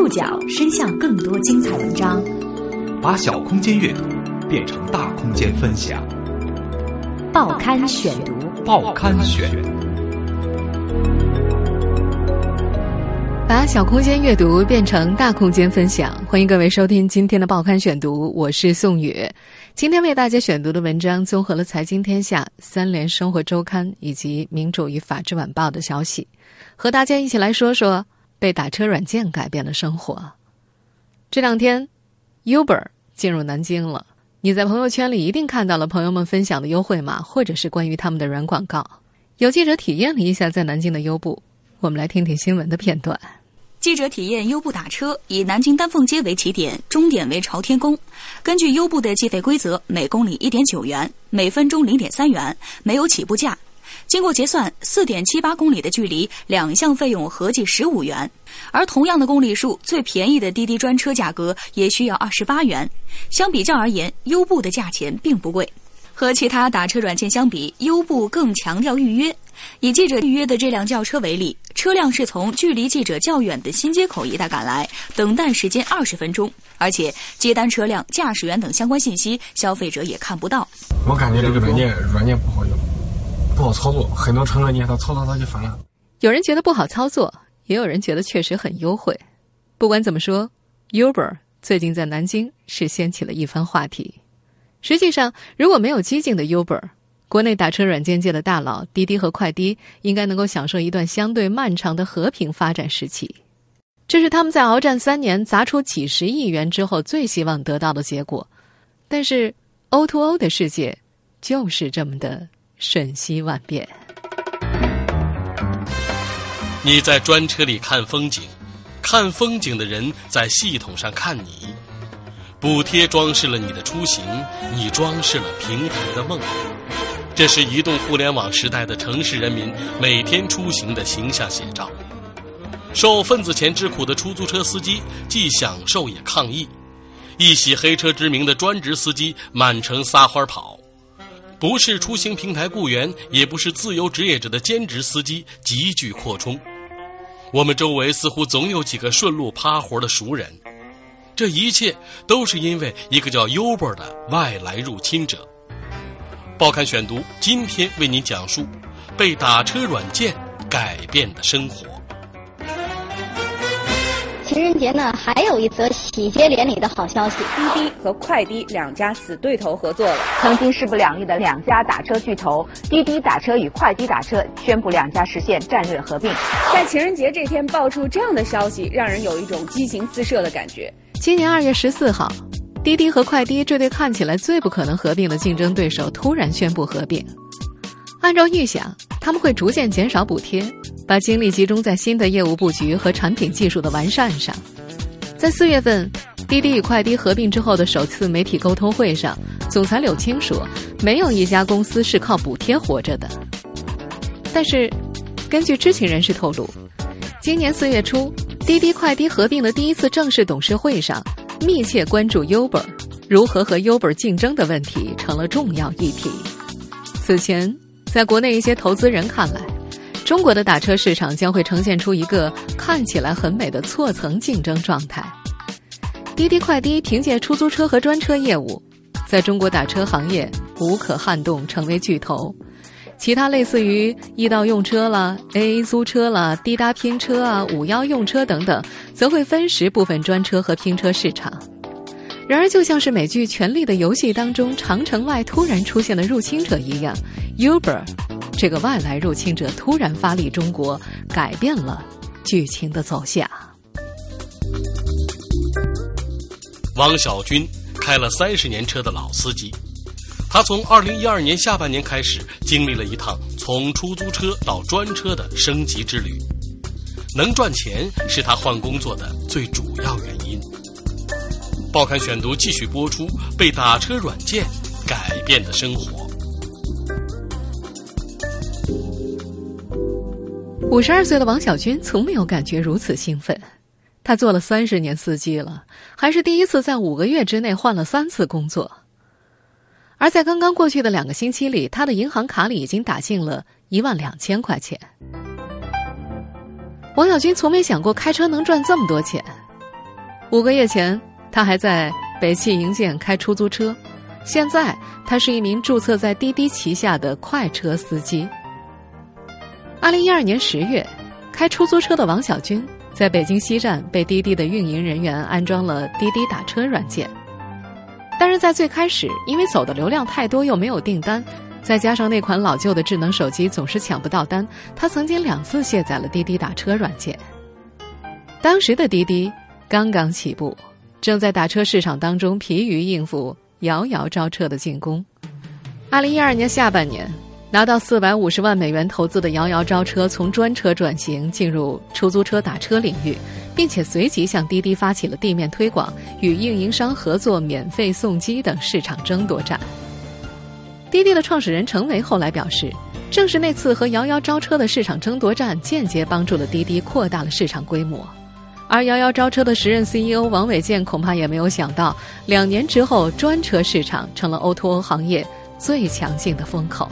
触角伸向更多精彩文章，把小空间阅读变成大空间分享。报刊选读，报刊选。把小空间阅读变成大空间分享，欢迎各位收听今天的报刊选读，我是宋宇。今天为大家选读的文章综合了《财经天下》、三联生活周刊以及民主与法制晚报的消息，和大家一起来说说被打车软件改变了生活。这两天，Uber 进入南京了，你在朋友圈里一定看到了朋友们分享的优惠码，或者是关于他们的软广告。有记者体验了一下在南京的优步，我们来听听新闻的片段。记者体验优步打车，以南京丹凤街为起点，终点为朝天宫。根据优步的计费规则，每公里一点九元，每分钟零点三元，没有起步价。经过结算，四点七八公里的距离，两项费用合计十五元。而同样的公里数，最便宜的滴滴专车价格也需要二十八元。相比较而言，优步的价钱并不贵。和其他打车软件相比，优步更强调预约。以记者预约的这辆轿车为例，车辆是从距离记者较远的新街口一带赶来，等待时间二十分钟，而且接单车辆、驾驶员等相关信息，消费者也看不到。我感觉这个软件软件不好用，不好操作，很多乘客你看他操作他就烦了。有人觉得不好操作，也有人觉得确实很优惠。不管怎么说，Uber 最近在南京是掀起了一番话题。实际上，如果没有激进的 Uber，国内打车软件界的大佬滴滴和快滴应该能够享受一段相对漫长的和平发展时期。这是他们在鏖战三年、砸出几十亿元之后最希望得到的结果。但是，O2O 的世界就是这么的瞬息万变。你在专车里看风景，看风景的人在系统上看你。补贴装饰了你的出行，你装饰了平台的梦。这是移动互联网时代的城市人民每天出行的形象写照。受份子钱之苦的出租车司机既享受也抗议，一洗黑车之名的专职司机满城撒欢跑，不是出行平台雇员，也不是自由职业者的兼职司机急剧扩充。我们周围似乎总有几个顺路趴活的熟人。这一切都是因为一个叫 Uber 的外来入侵者。报刊选读今天为您讲述被打车软件改变的生活。情人节呢，还有一则喜结连理的好消息：滴滴和快滴两家死对头合作了。曾经势不两立的两家打车巨头滴滴打车与快滴打车宣布两家实现战略合并。在情人节这天爆出这样的消息，让人有一种激情四射的感觉。今年二月十四号，滴滴和快滴这对看起来最不可能合并的竞争对手突然宣布合并。按照预想，他们会逐渐减少补贴，把精力集中在新的业务布局和产品技术的完善上。在四月份，滴滴与快滴合并之后的首次媒体沟通会上，总裁柳青说：“没有一家公司是靠补贴活着的。”但是，根据知情人士透露，今年四月初。滴滴快滴合并的第一次正式董事会上，密切关注 Uber 如何和 Uber 竞争的问题成了重要议题。此前，在国内一些投资人看来，中国的打车市场将会呈现出一个看起来很美的错层竞争状态。滴滴快滴凭借出租车和专车业务，在中国打车行业无可撼动，成为巨头。其他类似于易到用车啦、AA 租车啦、滴答拼车啊、五幺用车等等，则会分食部分专车和拼车市场。然而，就像是美剧《权力的游戏》当中长城外突然出现的入侵者一样，Uber 这个外来入侵者突然发力中国，改变了剧情的走向。王小军开了三十年车的老司机。他从二零一二年下半年开始，经历了一趟从出租车到专车的升级之旅。能赚钱是他换工作的最主要原因。报刊选读继续播出：被打车软件改变的生活。五十二岁的王小军从没有感觉如此兴奋。他做了三十年司机了，还是第一次在五个月之内换了三次工作。而在刚刚过去的两个星期里，他的银行卡里已经打进了一万两千块钱。王小军从没想过开车能赚这么多钱，五个月前，他还在北汽营建开出租车，现在他是一名注册在滴滴旗下的快车司机。二零一二年十月，开出租车的王小军在北京西站被滴滴的运营人员安装了滴滴打车软件，但是在最开始，因为走的流量太多又没有订单。再加上那款老旧的智能手机总是抢不到单，他曾经两次卸载了滴滴打车软件。当时的滴滴刚刚起步，正在打车市场当中疲于应付遥遥招车的进攻。二零一二年下半年，拿到四百五十万美元投资的摇摇招车从专车转型进入出租车打车领域，并且随即向滴滴发起了地面推广、与运营商合作、免费送机等市场争夺战。滴滴的创始人程维后来表示，正是那次和摇摇招车的市场争夺战，间接帮助了滴滴扩大了市场规模。而摇摇招车的时任 CEO 王伟健恐怕也没有想到，两年之后，专车市场成了 O2O 行业最强劲的风口。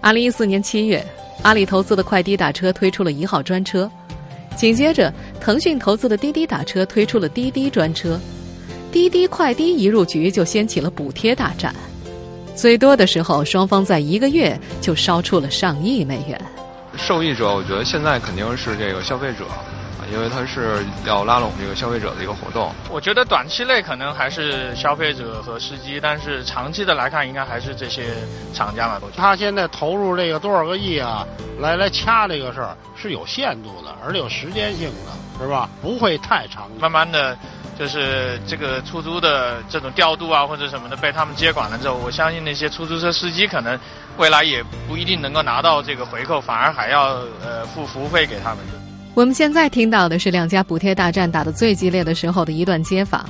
二零一四年七月，阿里投资的快滴打车推出了一号专车，紧接着，腾讯投资的滴滴打车推出了滴滴专车，滴滴快滴一入局，就掀起了补贴大战。最多的时候，双方在一个月就烧出了上亿美元。受益者，我觉得现在肯定是这个消费者，因为它是要拉拢这个消费者的一个活动。我觉得短期内可能还是消费者和司机，但是长期的来看，应该还是这些厂家嘛。他现在投入这个多少个亿啊，来来掐这个事儿是有限度的，而且有时间性的，是吧？不会太长。慢慢的。就是这个出租的这种调度啊，或者什么的被他们接管了之后，我相信那些出租车司机可能未来也不一定能够拿到这个回扣，反而还要呃付服务费给他们。我们现在听到的是两家补贴大战打得最激烈的时候的一段街访。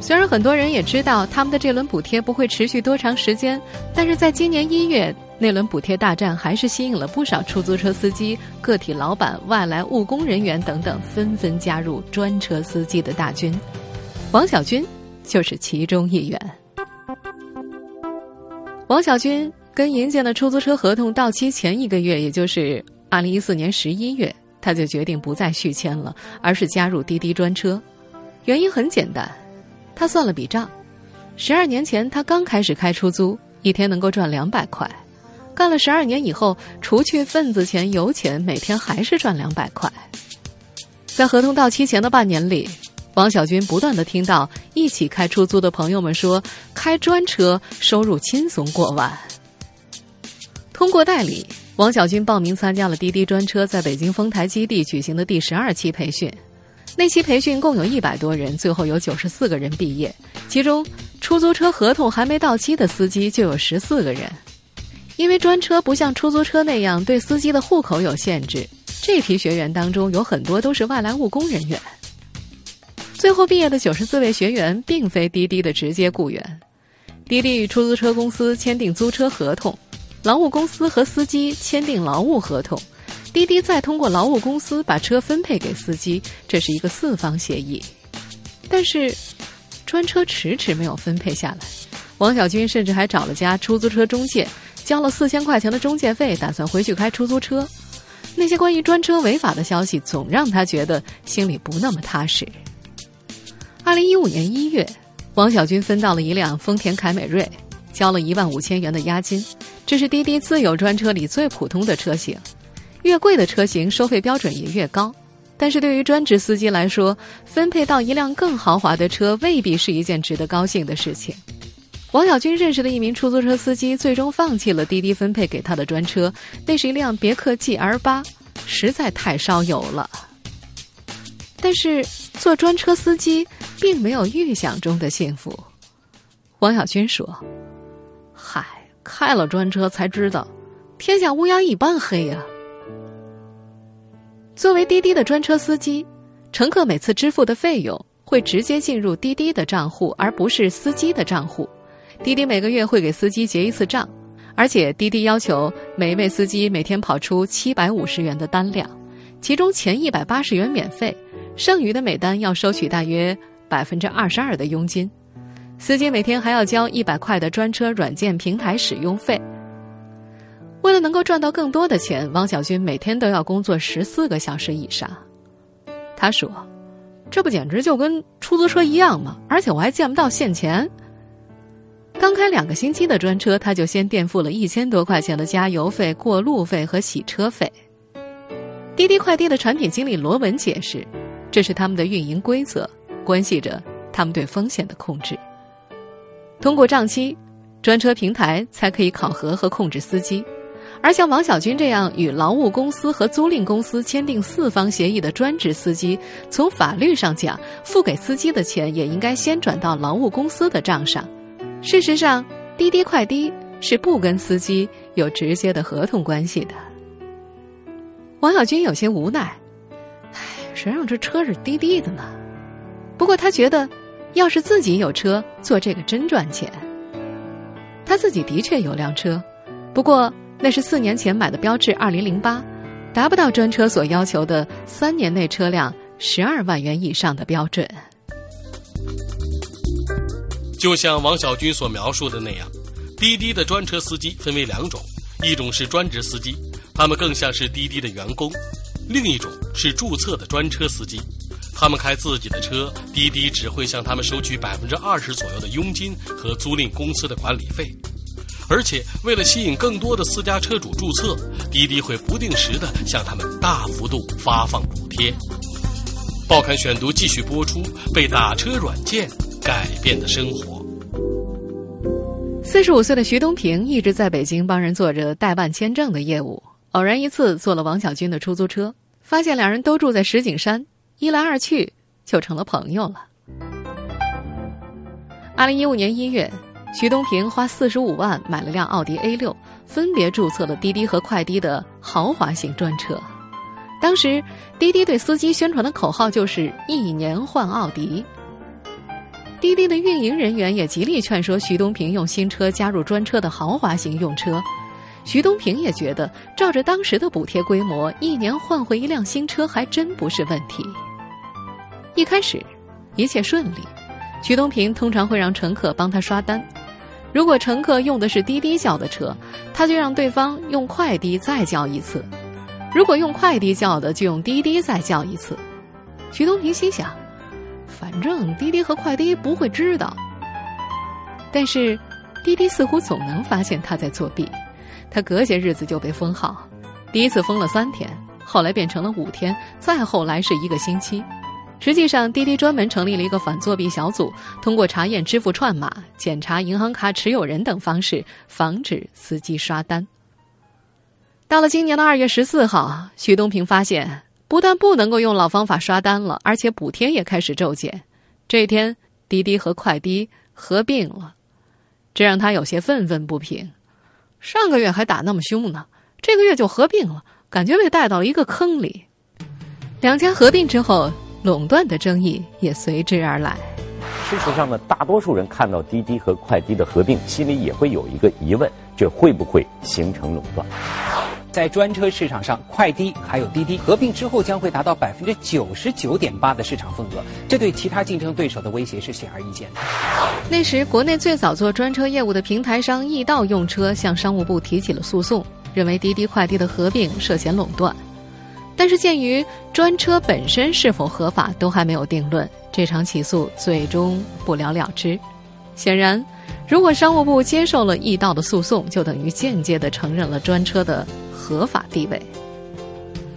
虽然很多人也知道他们的这轮补贴不会持续多长时间，但是在今年一月。那轮补贴大战还是吸引了不少出租车司机、个体老板、外来务工人员等等纷纷加入专车司机的大军，王小军就是其中一员。王小军跟银建的出租车合同到期前一个月，也就是二零一四年十一月，他就决定不再续签了，而是加入滴滴专车。原因很简单，他算了笔账，十二年前他刚开始开出租，一天能够赚两百块。干了十二年以后，除去份子钱、油钱，每天还是赚两百块。在合同到期前的半年里，王小军不断的听到一起开出租的朋友们说，开专车收入轻松过万。通过代理，王小军报名参加了滴滴专车在北京丰台基地举行的第十二期培训。那期培训共有一百多人，最后有九十四个人毕业，其中出租车合同还没到期的司机就有十四个人。因为专车不像出租车那样对司机的户口有限制，这批学员当中有很多都是外来务工人员。最后毕业的九十四位学员并非滴滴的直接雇员，滴滴与出租车公司签订租车合同，劳务公司和司机签订劳务合同，滴滴再通过劳务公司把车分配给司机，这是一个四方协议。但是，专车迟迟没有分配下来，王小军甚至还找了家出租车中介。交了四千块钱的中介费，打算回去开出租车。那些关于专车违法的消息，总让他觉得心里不那么踏实。二零一五年一月，王小军分到了一辆丰田凯美瑞，交了一万五千元的押金。这是滴滴自有专车里最普通的车型，越贵的车型收费标准也越高。但是对于专职司机来说，分配到一辆更豪华的车，未必是一件值得高兴的事情。王小军认识的一名出租车司机，最终放弃了滴滴分配给他的专车，那是一辆别克 GL 八，实在太烧油了。但是做专车司机并没有预想中的幸福。王小军说：“，开了专车才知道，天下乌鸦一般黑呀。”作为滴滴的专车司机，乘客每次支付的费用会直接进入滴滴的账户，而不是司机的账户。滴滴每个月会给司机结一次账，而且滴滴要求每位司机每天跑出七百五十元的单量，其中前一百八十元免费，剩余的每单要收取大约百分之二十二的佣金。司机每天还要交一百块的专车软件平台使用费。为了能够赚到更多的钱，王小军每天都要工作十四个小时以上。他说：“这不简直就跟出租车一样吗？而且我还见不到现钱。刚开两个星期的专车，他就先垫付了一千多块钱的加油费、过路费和洗车费。滴滴快递的产品经理罗文解释，这是他们的运营规则，关系着他们对风险的控制。通过账期，专车平台才可以考核和控制司机。而像王小军这样与劳务公司和租赁公司签订四方协议的专职司机，从法律上讲，付给司机的钱也应该先转到劳务公司的账上。事实上，滴滴快滴是不跟司机有直接的合同关系的。王小军有些无奈，唉，谁让这车是滴滴的呢？不过他觉得，要是自己有车，做这个真赚钱。他自己的确有辆车，不过。那是四年前买的标致二零零八，达不到专车所要求的三年内车辆十二万元以上的标准。就像王小军所描述的那样，滴滴的专车司机分为两种，一种是专职司机，他们更像是滴滴的员工；另一种是注册的专车司机，他们开自己的车，滴滴只会向他们收取百分之二十左右的佣金和租赁公司的管理费。而且，为了吸引更多的私家车主注册，滴滴会不定时的向他们大幅度发放补贴。报刊选读继续播出：被打车软件改变的生活。四十五岁的徐东平一直在北京帮人做着代办签证的业务。偶然一次坐了王小军的出租车，发现两人都住在石景山，一来二去就成了朋友了。二零一五年一月。徐东平花四十五万买了辆奥迪 A 六，分别注册了滴滴和快滴的豪华型专车。当时，滴滴对司机宣传的口号就是“一年换奥迪”。滴滴的运营人员也极力劝说徐东平用新车加入专车的豪华型用车。徐东平也觉得，照着当时的补贴规模，一年换回一辆新车还真不是问题。一开始，一切顺利。徐东平通常会让乘客帮他刷单。如果乘客用的是滴滴叫的车，他就让对方用快滴再叫一次；如果用快滴叫的，就用滴滴再叫一次。徐东平心想，反正滴滴和快滴不会知道。但是，滴滴似乎总能发现他在作弊。他隔些日子就被封号，第一次封了三天，后来变成了五天，再后来是一个星期。实际上，滴滴专门成立了一个反作弊小组，通过查验支付串码、检查银行卡持有人等方式，防止司机刷单。到了今年的二月十四号，徐东平发现，不但不能够用老方法刷单了，而且补贴也开始骤减。这一天，滴滴和快滴合并了，这让他有些愤愤不平。上个月还打那么凶呢，这个月就合并了，感觉被带到了一个坑里。两家合并之后。垄断的争议也随之而来。事实上呢，大多数人看到滴滴和快滴的合并，心里也会有一个疑问：这会不会形成垄断？在专车市场上，快滴还有滴滴合并之后，将会达到百分之九十九点八的市场份额，这对其他竞争对手的威胁是显而易见的。那时，国内最早做专车业务的平台商易到用车向商务部提起了诉讼，认为滴滴快滴的合并涉嫌垄断。但是，鉴于专车本身是否合法都还没有定论，这场起诉最终不了了之。显然，如果商务部接受了易道的诉讼，就等于间接的承认了专车的合法地位。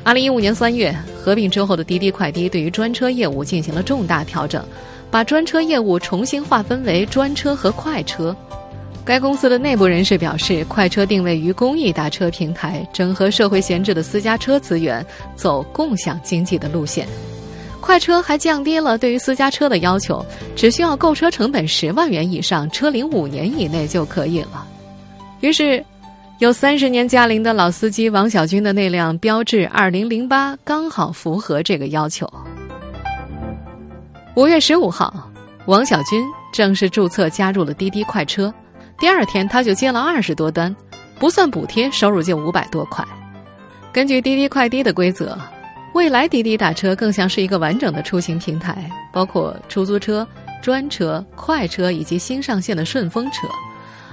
二零一五年三月，合并之后的滴滴快滴对于专车业务进行了重大调整，把专车业务重新划分为专车和快车。该公司的内部人士表示，快车定位于公益打车平台，整合社会闲置的私家车资源，走共享经济的路线。快车还降低了对于私家车的要求，只需要购车成本十万元以上，车龄五年以内就可以了。于是，有三十年驾龄的老司机王小军的那辆标致二零零八刚好符合这个要求。五月十五号，王小军正式注册加入了滴滴快车。第二天，他就接了二十多单，不算补贴，收入就五百多块。根据滴滴快滴的规则，未来滴滴打车更像是一个完整的出行平台，包括出租车、专车、快车以及新上线的顺风车。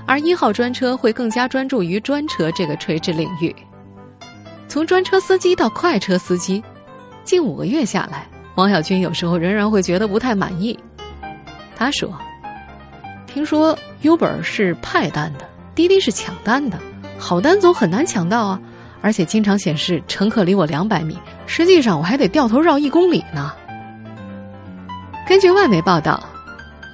而一号专车会更加专注于专车这个垂直领域。从专车司机到快车司机，近五个月下来，王小军有时候仍然会觉得不太满意。他说：“听说 Uber 是派单的，滴滴是抢单的，好单总很难抢到啊，而且经常显示乘客离我两百米，实际上我还得掉头绕一公里呢。”根据外媒报道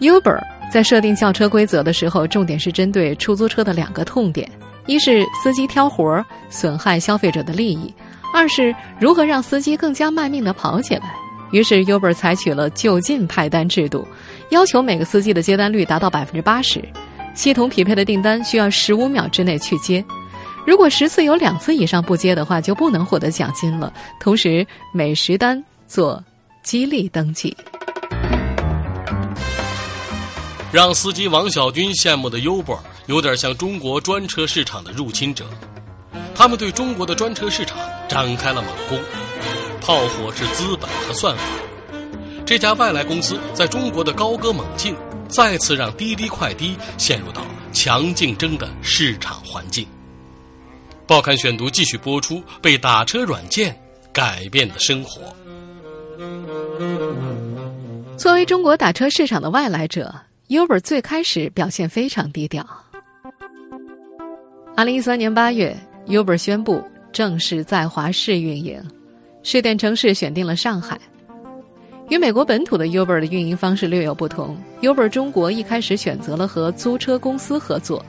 ，Uber 在设定轿车规则的时候，重点是针对出租车的两个痛点。一是司机挑活儿损害消费者的利益，二是如何让司机更加卖命的跑起来。于是 Uber 采取了就近派单制度，要求每个司机的接单率达到百分之八十，系统匹配的订单需要十五秒之内去接。如果十次有两次以上不接的话，就不能获得奖金了。同时，每十单做激励登记。让司机王小军羡慕的 Uber。有点像中国专车市场的入侵者，他们对中国的专车市场展开了猛攻，炮火是资本和算法。这家外来公司在中国的高歌猛进，再次让滴滴快滴陷入到强竞争的市场环境。报刊选读继续播出：被打车软件改变的生活。作为中国打车市场的外来者，Uber 最开始表现非常低调。二零一三年八月，Uber 宣布正式在华试运营，试点城市选定了上海。与美国本土的 Uber 的运营方式略有不同，Uber 中国一开始选择了和租车公司合作。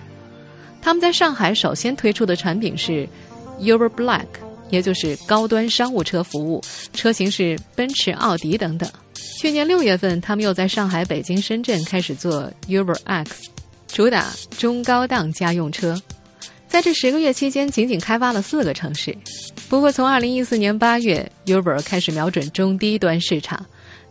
他们在上海首先推出的产品是 Uber Black，也就是高端商务车服务，车型是奔驰、奥迪等等。去年六月份，他们又在上海、北京、深圳开始做 Uber X，主打中高档家用车。在这十个月期间，仅仅开发了四个城市。不过，从二零一四年八月，Uber 开始瞄准中低端市场，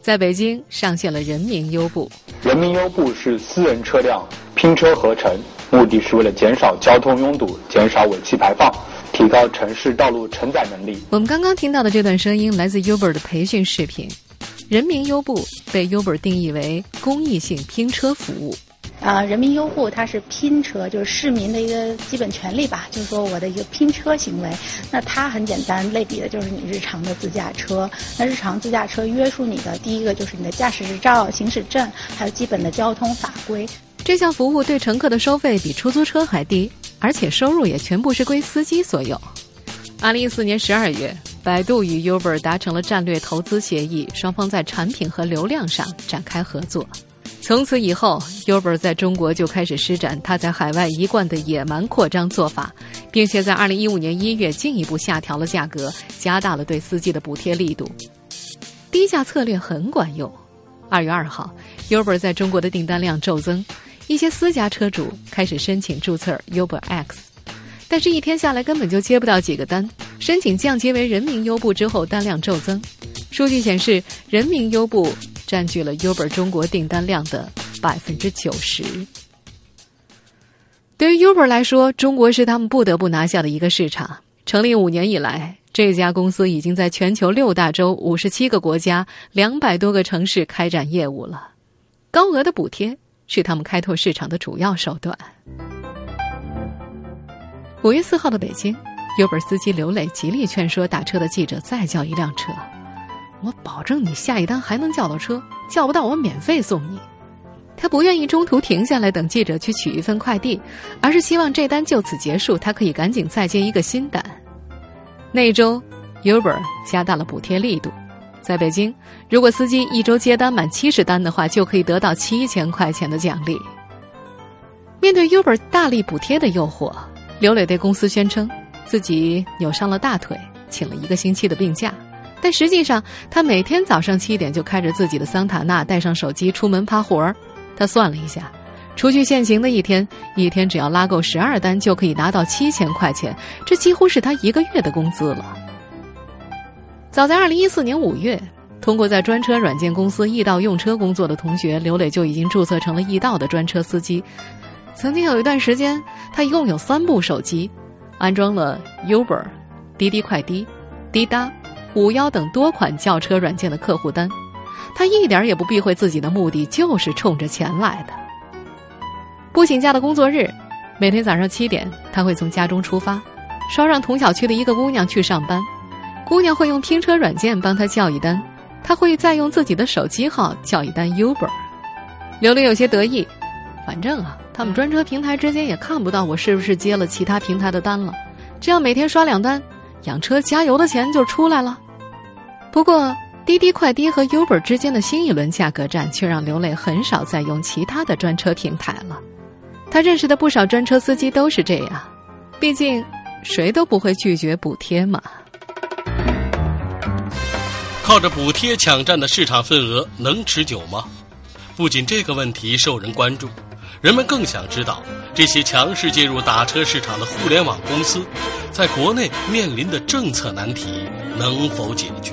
在北京上线了人民优步。人民优步是私人车辆拼车合成，目的是为了减少交通拥堵、减少尾气排放、提高城市道路承载能力。我们刚刚听到的这段声音来自 Uber 的培训视频。人民优步被 Uber 定义为公益性拼车服务。啊，人民优步它是拼车，就是市民的一个基本权利吧，就是说我的一个拼车行为。那它很简单，类比的就是你日常的自驾车。那日常自驾车约束你的第一个就是你的驾驶执照、行驶证，还有基本的交通法规。这项服务对乘客的收费比出租车还低，而且收入也全部是归司机所有。二零一四年十二月，百度与 Uber 达成了战略投资协议，双方在产品和流量上展开合作。从此以后，Uber 在中国就开始施展他在海外一贯的野蛮扩张做法，并且在二零一五年一月进一步下调了价格，加大了对司机的补贴力度。低价策略很管用。二月二号，Uber 在中国的订单量骤增，一些私家车主开始申请注册 Uber X，但是，一天下来根本就接不到几个单。申请降级为人民优步之后，单量骤增。数据显示，人民优步。占据了 Uber 中国订单量的百分之九十。对于 Uber 来说，中国是他们不得不拿下的一个市场。成立五年以来，这家公司已经在全球六大洲、五十七个国家、两百多个城市开展业务了。高额的补贴是他们开拓市场的主要手段。五月四号的北京，Uber 司机刘磊极力劝说打车的记者再叫一辆车。我保证你下一单还能叫到车，叫不到我免费送你。他不愿意中途停下来等记者去取一份快递，而是希望这单就此结束，他可以赶紧再接一个新单。那周，Uber 加大了补贴力度，在北京，如果司机一周接单满七十单的话，就可以得到七千块钱的奖励。面对 Uber 大力补贴的诱惑，刘磊对公司宣称自己扭伤了大腿，请了一个星期的病假。但实际上，他每天早上七点就开着自己的桑塔纳，带上手机出门趴活儿。他算了一下，除去限行的一天，一天只要拉够十二单，就可以拿到七千块钱，这几乎是他一个月的工资了。早在二零一四年五月，通过在专车软件公司易到用车工作的同学刘磊就已经注册成了易到的专车司机。曾经有一段时间，他一共有三部手机，安装了 Uber、滴滴快滴、滴答。五幺等多款轿车软件的客户单，他一点也不避讳自己的目的，就是冲着钱来的。不请假的工作日，每天早上七点，他会从家中出发，捎上同小区的一个姑娘去上班。姑娘会用拼车软件帮他叫一单，他会再用自己的手机号叫一单 Uber。刘玲有些得意，反正啊，他们专车平台之间也看不到我是不是接了其他平台的单了，这样每天刷两单，养车加油的钱就出来了。不过，滴滴快滴和 Uber 之间的新一轮价格战，却让刘磊很少再用其他的专车平台了。他认识的不少专车司机都是这样，毕竟谁都不会拒绝补贴嘛。靠着补贴抢占的市场份额能持久吗？不仅这个问题受人关注，人们更想知道这些强势介入打车市场的互联网公司，在国内面临的政策难题能否解决？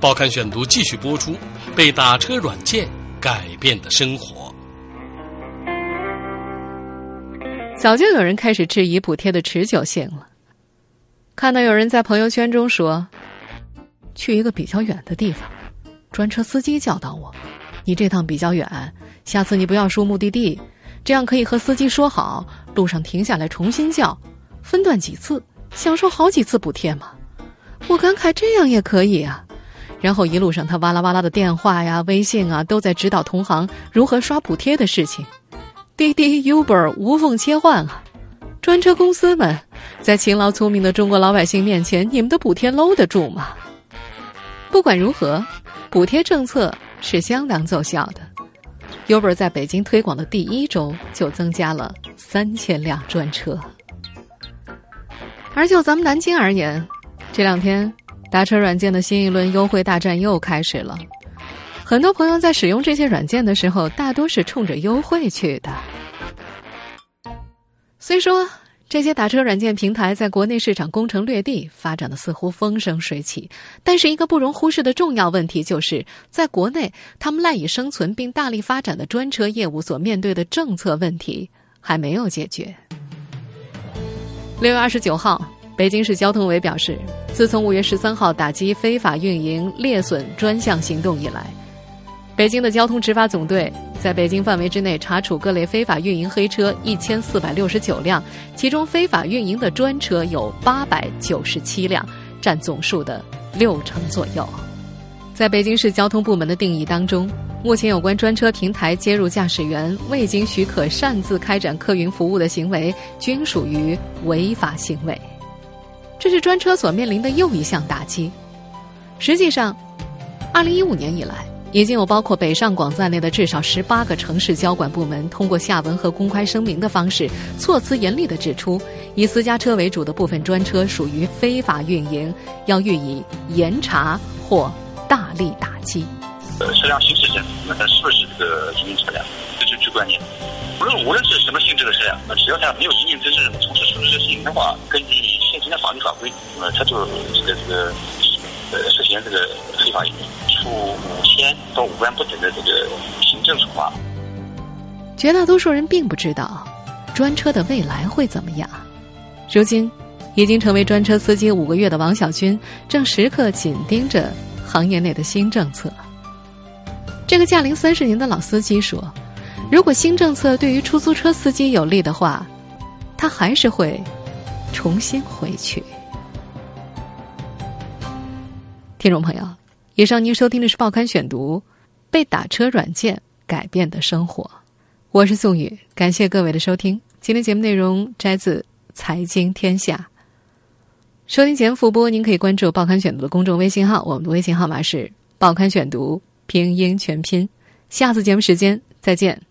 报刊选读继续播出：被打车软件改变的生活。早就有人开始质疑补贴的持久性了。看到有人在朋友圈中说。去一个比较远的地方，专车司机教导我：“你这趟比较远，下次你不要说目的地，这样可以和司机说好，路上停下来重新叫，分段几次，享受好几次补贴嘛。”我感慨这样也可以啊。然后一路上他哇啦哇啦的电话呀、微信啊，都在指导同行如何刷补贴的事情。滴滴、Uber 无缝切换啊！专车公司们，在勤劳聪明的中国老百姓面前，你们的补贴搂得住吗？不管如何，补贴政策是相当奏效的。Uber 在北京推广的第一周就增加了三千辆专车。而就咱们南京而言，这两天打车软件的新一轮优惠大战又开始了。很多朋友在使用这些软件的时候，大多是冲着优惠去的。虽说。这些打车软件平台在国内市场攻城略地，发展的似乎风生水起。但是，一个不容忽视的重要问题就是，在国内他们赖以生存并大力发展的专车业务所面对的政策问题还没有解决。六月二十九号，北京市交通委表示，自从五月十三号打击非法运营劣损专项行动以来。北京的交通执法总队在北京范围之内查处各类非法运营黑车一千四百六十九辆，其中非法运营的专车有八百九十七辆，占总数的六成左右。在北京市交通部门的定义当中，目前有关专车平台接入驾驶员未经许可擅自开展客运服务的行为，均属于违法行为。这是专车所面临的又一项打击。实际上，二零一五年以来。已经有包括北上广在内的至少十八个城市交管部门，通过下文和公开声明的方式，措辞严厉地指出，以私家车为主的部分专车属于非法运营，要予以严查或大力打击。呃，车辆行驶证，那它是不是这个营运车辆？这是最关键。无论无论是什么性质的车辆，那只要它没有营运真正从事出租车经营的话，根据现行的法律法规，那么它就这个这个呃涉嫌这个非法运营。处五千到五万不等的这个行政处罚。绝大多数人并不知道，专车的未来会怎么样。如今，已经成为专车司机五个月的王小军，正时刻紧盯着行业内的新政策。这个驾龄三十年的老司机说：“如果新政策对于出租车司机有利的话，他还是会重新回去。”听众朋友。以上您收听的是《报刊选读》，被打车软件改变的生活，我是宋宇，感谢各位的收听。今天节目内容摘自《财经天下》。收听节目复播，您可以关注《报刊选读》的公众微信号，我们的微信号码是《报刊选读》拼音全拼。下次节目时间再见。